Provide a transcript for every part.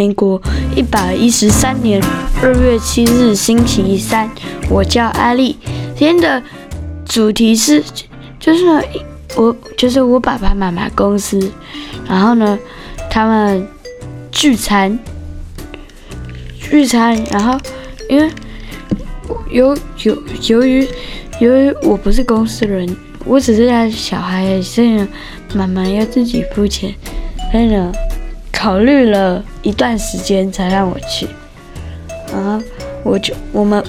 民国一百一十三年二月七日星期三，我叫阿丽。今天的主题是，就是，我就是我爸爸妈妈公司，然后呢，他们聚餐，聚餐，然后因为由由由于由于我不是公司人，我只是他小孩，所以呢，妈妈要自己付钱，所以呢。考虑了一段时间才让我去，啊我就我们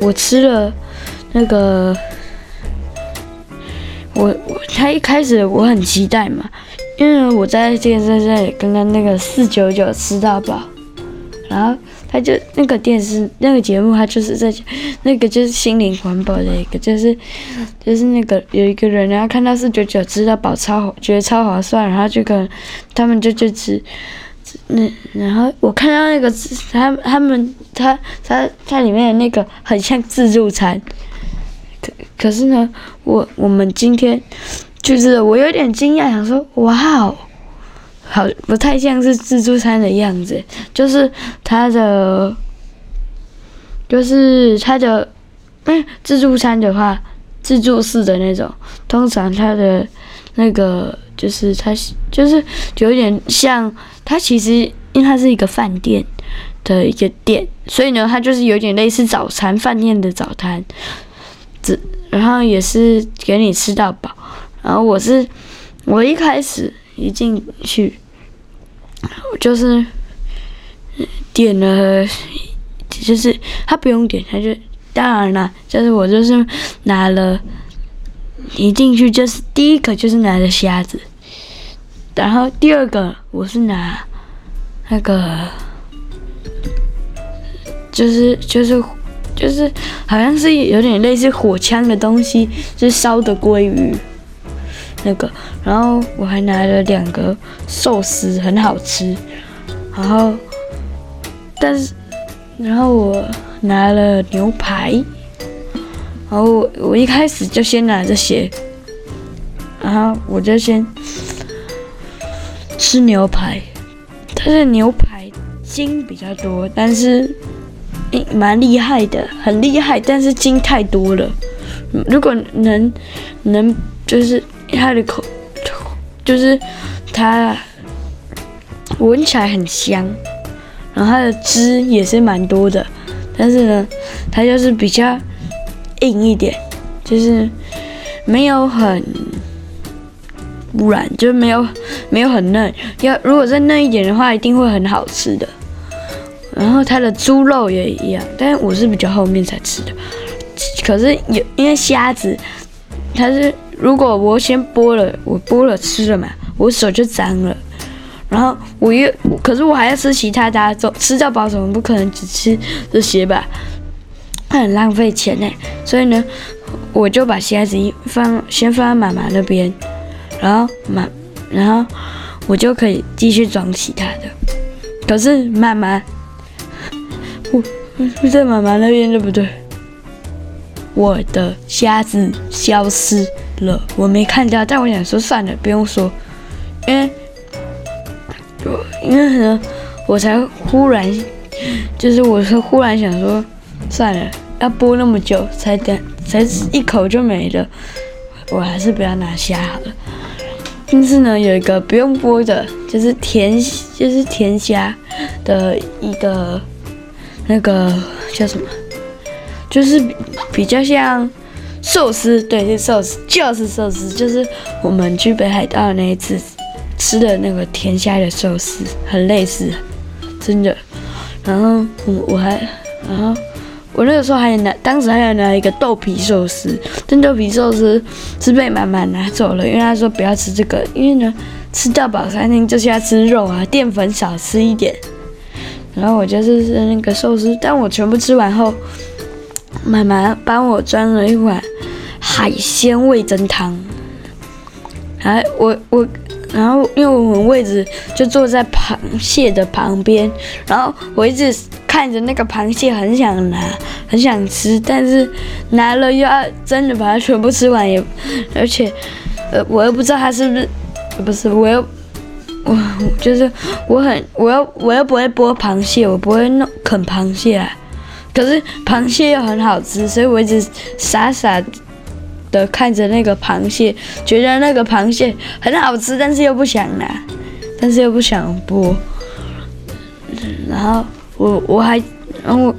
我吃了那个我我他一开始我很期待嘛，因为我在健身这里刚刚那个四九九吃到饱，然后他就那个电视那个节目他就是在讲那个就是心灵环保的一个就是就是那个有一个人然后看到四九九吃到饱超觉得超划算，然后就跟他们就就吃。那然后我看到那个他他们他他他里面的那个很像自助餐，可可是呢，我我们今天就是我有点惊讶，想说哇哦，好不太像是自助餐的样子，就是他的就是他的嗯自助餐的话，自助式的那种，通常他的那个就是他就是有点像。它其实因为它是一个饭店的一个店，所以呢，它就是有点类似早餐饭店的早餐，这然后也是给你吃到饱。然后我是我一开始一进去，我就是点了，就是他不用点，他就当然了，就是我就是拿了，一进去就是第一个就是拿了虾子。然后第二个我是拿那个，就是就是就是好像是有点类似火枪的东西，就是烧的鲑鱼那个。然后我还拿了两个寿司，很好吃。然后，但是然后我拿了牛排。然后我我一开始就先拿这些，然后我就先。吃牛排，它的牛排筋比较多，但是蛮厉害的，很厉害，但是筋太多了。如果能能就是它的口，就是它闻起来很香，然后它的汁也是蛮多的，但是呢，它就是比较硬一点，就是没有很。软就是没有没有很嫩，要如果再嫩一点的话，一定会很好吃的。然后它的猪肉也一样，但是我是比较后面才吃的。可是有因为虾子，它是如果我先剥了，我剥了吃了嘛，我手就脏了。然后我又，可是我还要吃其他的，走吃到饱，怎么不可能只吃这些吧？很浪费钱呢。所以呢，我就把虾子一放，先放在妈妈那边。然后妈，然后我就可以继续装其他的。可是妈妈，我在妈妈那边对不对？我的虾子消失我没看到。但我想说算了，不用说，因为，因为呢，我才忽然，就是我是忽然想说，算了，要剥那么久才等，才一口就没了，我还是不要拿虾好了。但是呢，有一个不用剥的，就是甜，就是甜虾的一个那个叫什么？就是比比较像寿司，对，是寿司，就是寿司，就是我们去北海道那一次吃的那个甜虾的寿司，很类似，真的。然后我我还，然后。我那个时候还有拿，当时还有拿一个豆皮寿司，但豆皮寿司是被妈妈拿走了，因为她说不要吃这个，因为呢吃到饱餐厅就是要吃肉啊，淀粉少吃一点。然后我就是吃那个寿司，但我全部吃完后，妈妈帮我装了一碗海鲜味增汤。哎，我我。然后，因为我们位置就坐在螃蟹的旁边，然后我一直看着那个螃蟹，很想拿，很想吃，但是拿了又要真的把它全部吃完，也而且，呃，我又不知道它是不是，不是，我又我就是我很我又我又不会剥螃蟹，我不会弄啃螃蟹啊。可是螃蟹又很好吃，所以我一直傻傻的看着那个螃蟹，觉得那个螃蟹很好吃，但是又不想拿，但是又不想剥。然后我我还然后我，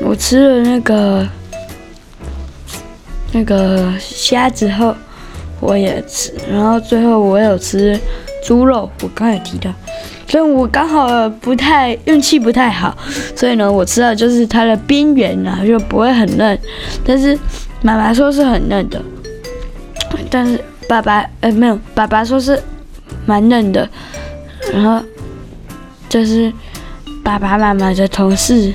我吃了那个那个虾之后，我也吃，然后最后我有吃。猪肉，我刚才提到，所以我刚好不太运气不太好，所以呢，我吃到就是它的边缘啊，就不会很嫩，但是妈妈说是很嫩的，但是爸爸呃没有，爸爸说是蛮嫩的，然后就是爸爸妈妈的同事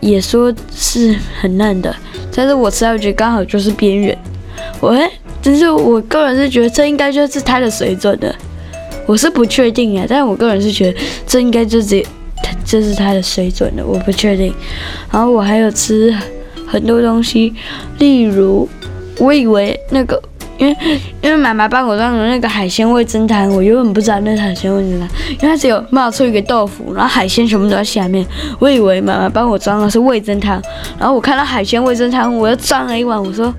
也说是很嫩的，但是我吃到我觉得刚好就是边缘，我会。但是我个人是觉得这应该就是它的水准的，我是不确定啊，但是我个人是觉得这应该就是它这是它的水准的，我不确定。然后我还有吃很多东西，例如我以为那个，因为因为妈妈帮我装的那个海鲜味噌汤，我原本不知道那是海鲜味噌汤，因为它只有冒出一个豆腐，然后海鲜全部都在下面，我以为妈妈帮我装的是味噌汤，然后我看到海鲜味噌汤，我又装了一碗，我说。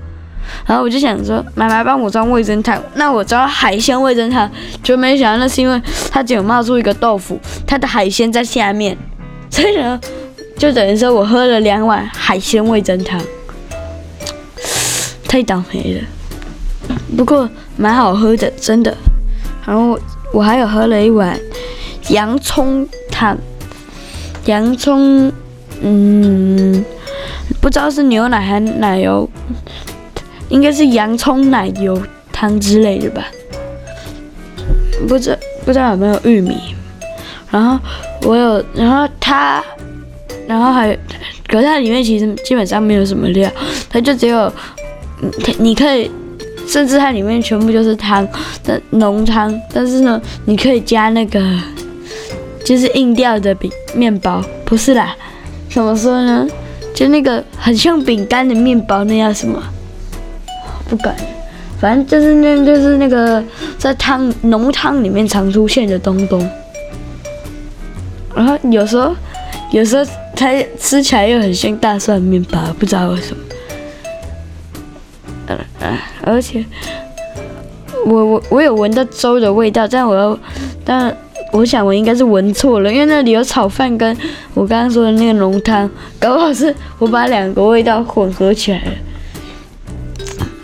然后我就想说，妈妈帮我装味噌汤，那我装海鲜味噌汤，就没想到那是因为它只有冒出一个豆腐，它的海鲜在下面，所以呢，就等于说我喝了两碗海鲜味噌汤，太倒霉了。不过蛮好喝的，真的。然后我还有喝了一碗洋葱汤，洋葱，嗯，不知道是牛奶还是奶油。应该是洋葱奶油汤之类的吧，不知不知道有没有玉米，然后我有，然后它，然后还有，可是它里面其实基本上没有什么料，它就只有，你可以，甚至它里面全部就是汤但浓汤，但是呢，你可以加那个，就是硬掉的饼面包，不是啦，怎么说呢？就那个很像饼干的面包，那样什么？不敢，反正就是那，就是那个在汤浓汤里面常出现的东东。然后有时候，有时候它吃起来又很像大蒜面包，不知道为什么。呃呃，而且我我我有闻到粥的味道，但我又，但我想我应该是闻错了，因为那里有炒饭跟我刚刚说的那个浓汤，搞不好是我把两个味道混合起来了。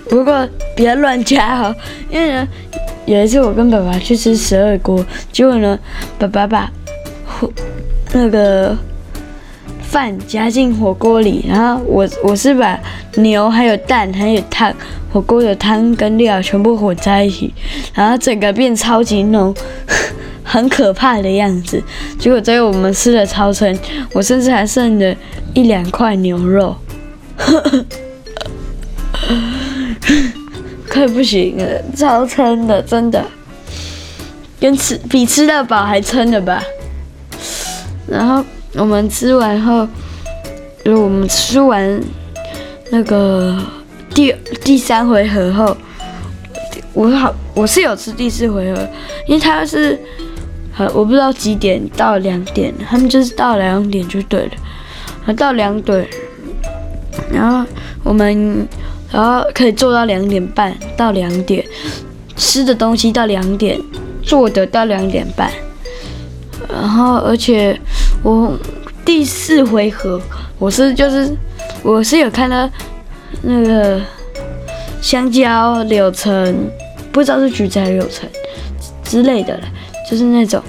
不过别乱加哈，因为呢，有一次我跟爸爸去吃十二锅，结果呢，爸爸把那个饭夹进火锅里，然后我我是把牛还有蛋还有汤火锅的汤跟料全部混在一起，然后整个变超级浓，很可怕的样子。结果最后我们吃了超撑，我甚至还剩了一两块牛肉。快不行了，超撑的，真的，跟吃比吃到饱还撑的吧。然后我们吃完后，就我们吃完那个第第三回合后，我好我是有吃第四回合，因为他是，我不知道几点到两点，他们就是到两点就对了，到两点，然后我们。然后可以做到两点半到两点，吃的东西到两点，做的到两点半。然后而且我第四回合我是就是我是有看到那个香蕉、柳橙，不知道是橘子还是柳橙之类的了，就是那种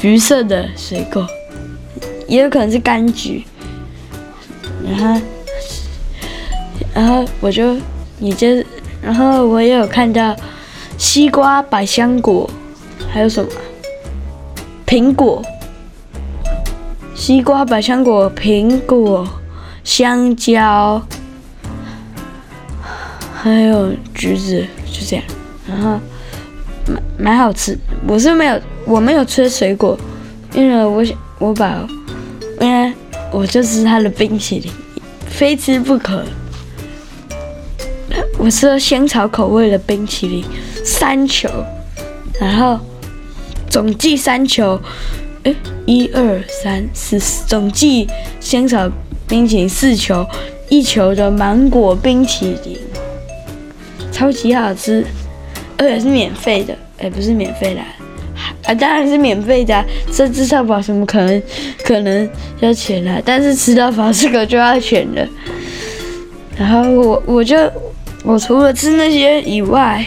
橘色的水果，也有可能是柑橘。然后。然后我就，你就，然后我也有看到西瓜、百香果，还有什么？苹果、西瓜、百香果、苹果、香蕉，还有橘子，就这样。然后蛮蛮好吃。我是没有，我没有吃水果，因为我想我把，因为我就吃它的冰淇淋，非吃不可。我吃了香草口味的冰淇淋三球，然后总计三球，哎，一二三四，总计香草冰淇淋四球，一球的芒果冰淇淋，超级好吃，而且是免费的，哎，不是免费的，啊，当然是免费的，这吃到饱怎么可能可能要钱啊？但是吃到饱这个就要钱了。然后我我就我除了吃那些以外，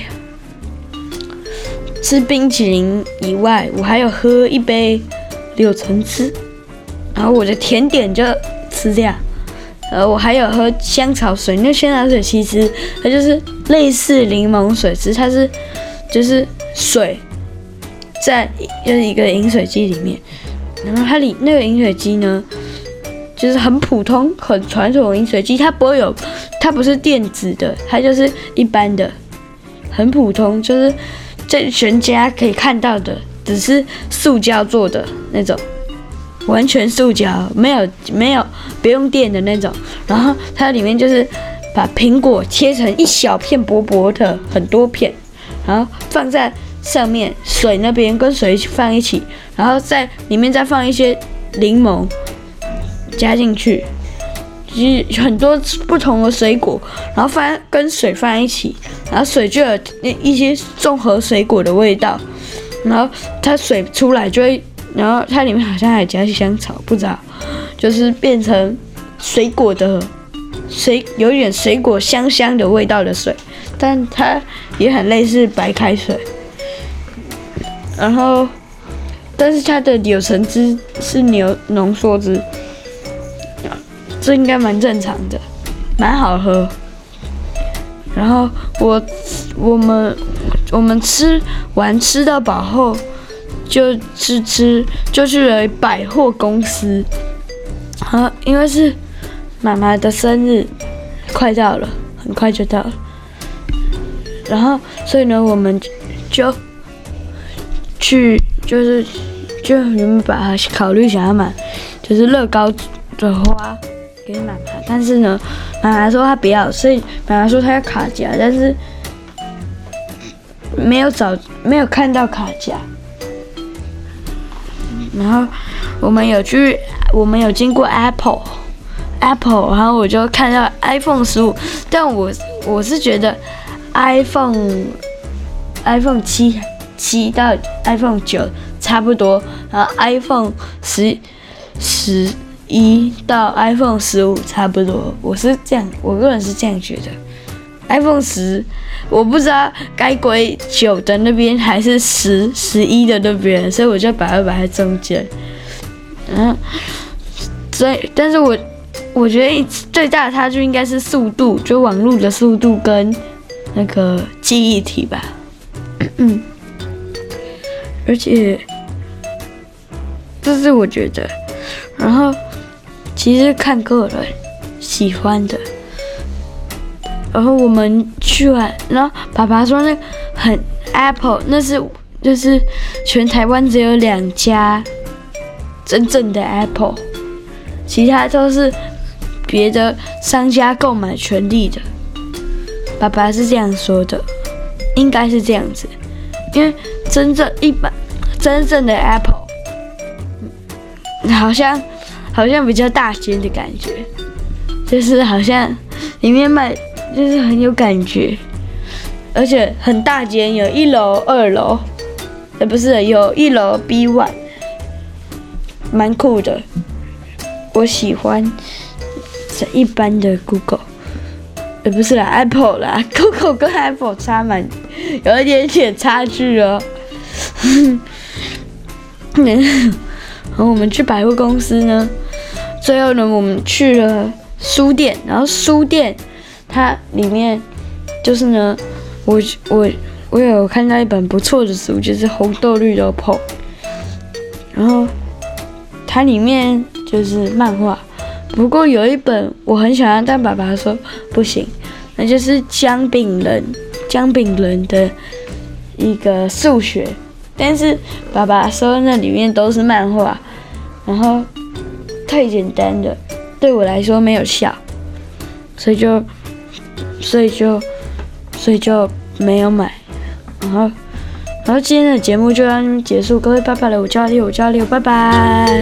吃冰淇淋以外，我还有喝一杯柳橙汁，然后我的甜点就吃掉。呃，我还有喝香草水，那香草水其实它就是类似柠檬水，只是它是就是水在就是一个饮水机里面，然后它里那个饮水机呢，就是很普通、很传统的饮水机，它不会有，它不是电子的，它就是一般的，很普通，就是在全家可以看到的，只是塑胶做的那种，完全塑胶，没有没有不用电的那种。然后它里面就是把苹果切成一小片薄薄的，很多片，然后放在上面，水那边跟水放一起，然后在里面再放一些柠檬。加进去，其实很多不同的水果，然后放跟水放一起，然后水就有那一些综合水果的味道，然后它水出来就会，然后它里面好像还加香草，不知道，就是变成水果的水，有点水果香香的味道的水，但它也很类似白开水，然后，但是它的柳橙汁是牛浓缩汁。这应该蛮正常的，蛮好喝。然后我我们我们吃完吃到饱后，就吃吃就去了百货公司。啊，因为是妈妈的生日快到了，很快就到了。然后所以呢，我们就去就是就你们把它考虑想要买，就是乐高的花。给妈妈，但是呢，妈妈说她不要，所以妈妈说她要卡夹，但是没有找，没有看到卡夹。然后我们有去，我们有经过 Apple，Apple，然后我就看到 iPhone 十五，但我我是觉得 iPhone，iPhone 七七到 iPhone 九差不多，然后 iPhone 十十。一到 iPhone 十五差不多，我是这样，我个人是这样觉得。iPhone 十，我不知道该归九的那边还是十十一的那边，所以我就把它摆在中间。嗯，所以，但是我我觉得最大的差距应该是速度，就网络的速度跟那个记忆体吧。嗯，而且这是我觉得，然后。其实看个人喜欢的，然后我们去完，然后爸爸说那很 Apple，那是就是全台湾只有两家真正的 Apple，其他都是别的商家购买权利的。爸爸是这样说的，应该是这样子，因为真正一般真正的 Apple，好像。好像比较大间的感觉，就是好像里面卖就是很有感觉，而且很大间，有一楼、二楼，呃，不是，有一楼 B one，蛮酷的。我喜欢这一般的 Google，呃，不是啦，Apple 啦，Google 跟 Apple 差蛮有一点点差距哦。然后我们去百货公司呢。最后呢，我们去了书店，然后书店它里面就是呢，我我我有看到一本不错的书，就是《红豆绿豆泡》，然后它里面就是漫画，不过有一本我很喜欢，但爸爸说不行，那就是姜饼人姜饼人的一个数学，但是爸爸说那里面都是漫画，然后。太简单了，对我来说没有效，所以就，所以就，所以就没有买。然后，然后今天的节目就到这边结束，各位拜拜了，我叫阿丽，我叫阿丽，拜拜。